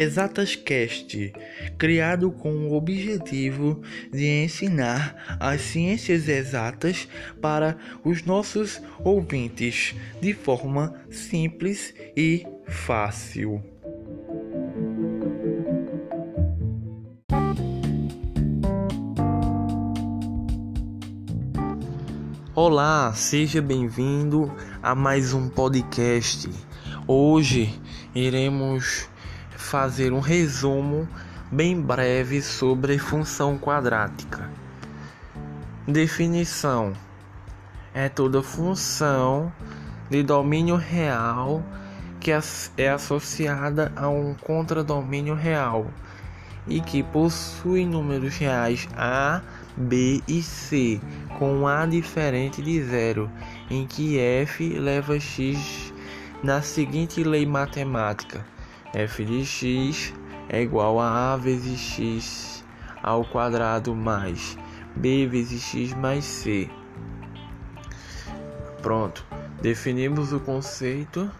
Exatas Cast, criado com o objetivo de ensinar as ciências exatas para os nossos ouvintes de forma simples e fácil. Olá, seja bem-vindo a mais um podcast. Hoje iremos fazer um resumo bem breve sobre função quadrática. Definição: é toda função de domínio real que é associada a um contradomínio real e que possui números reais a, b e c com a diferente de zero, em que f leva x na seguinte lei matemática f de x é igual a a vezes x ao quadrado mais b vezes x mais c. Pronto, definimos o conceito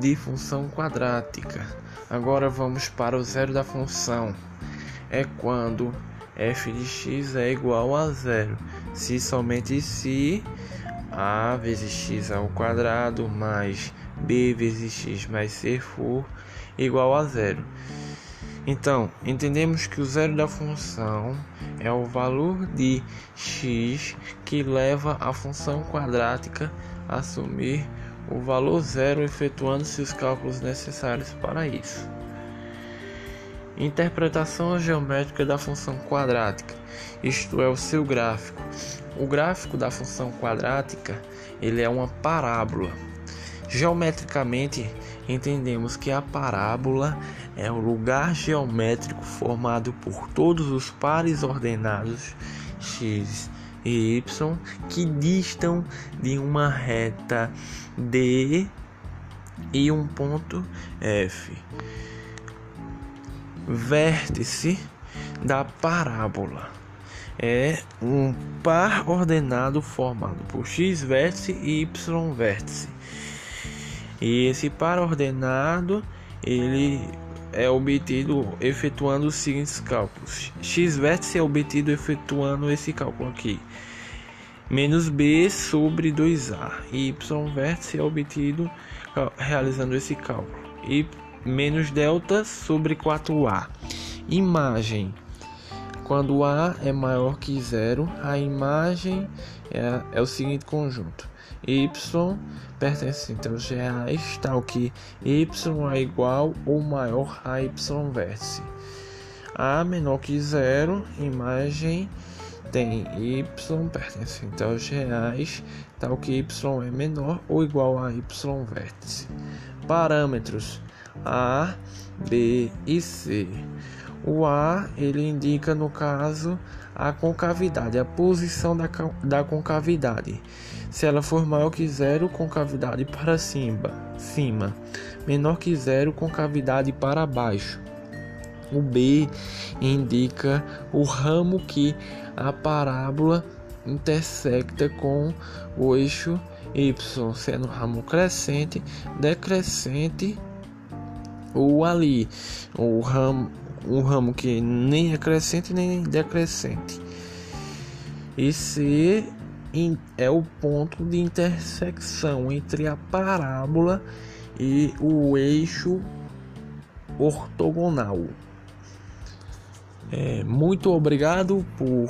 de função quadrática. Agora vamos para o zero da função. É quando f de x é igual a zero, se somente se a vezes x ao quadrado mais b vezes x mais c for igual a zero. Então, entendemos que o zero da função é o valor de x que leva a função quadrática a assumir o valor zero, efetuando-se os cálculos necessários para isso. Interpretação geométrica da função quadrática, isto é, o seu gráfico. O gráfico da função quadrática ele é uma parábola Geometricamente, entendemos que a parábola é o lugar geométrico formado por todos os pares ordenados x e y que distam de uma reta D e um ponto F. Vértice da parábola é um par ordenado formado por x vértice e y vértice e esse par ordenado ele é obtido efetuando os seguintes cálculos. x vértice é obtido efetuando esse cálculo aqui. Menos b sobre 2a. Y vértice é obtido realizando esse cálculo. E menos delta sobre 4a. Imagem. Quando a é maior que zero, a imagem é, é o seguinte conjunto y pertencente aos reais, tal que y é igual ou maior a y vértice. A menor que zero, imagem tem y pertencente aos reais, tal que y é menor ou igual a y vértice. Parâmetros A, B e C. O A ele indica no caso a concavidade, a posição da, da concavidade. Se ela for maior que zero, concavidade para cima, cima, menor que zero, concavidade para baixo. O B indica o ramo que a parábola intersecta com o eixo y, sendo ramo crescente, decrescente ou ali, o ramo, um ramo que nem é crescente nem decrescente. E C é o ponto de intersecção entre a parábola e o eixo ortogonal. É, muito obrigado por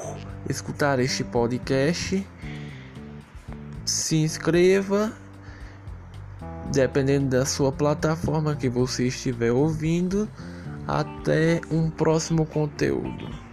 escutar este podcast. Se inscreva, dependendo da sua plataforma que você estiver ouvindo. Até um próximo conteúdo.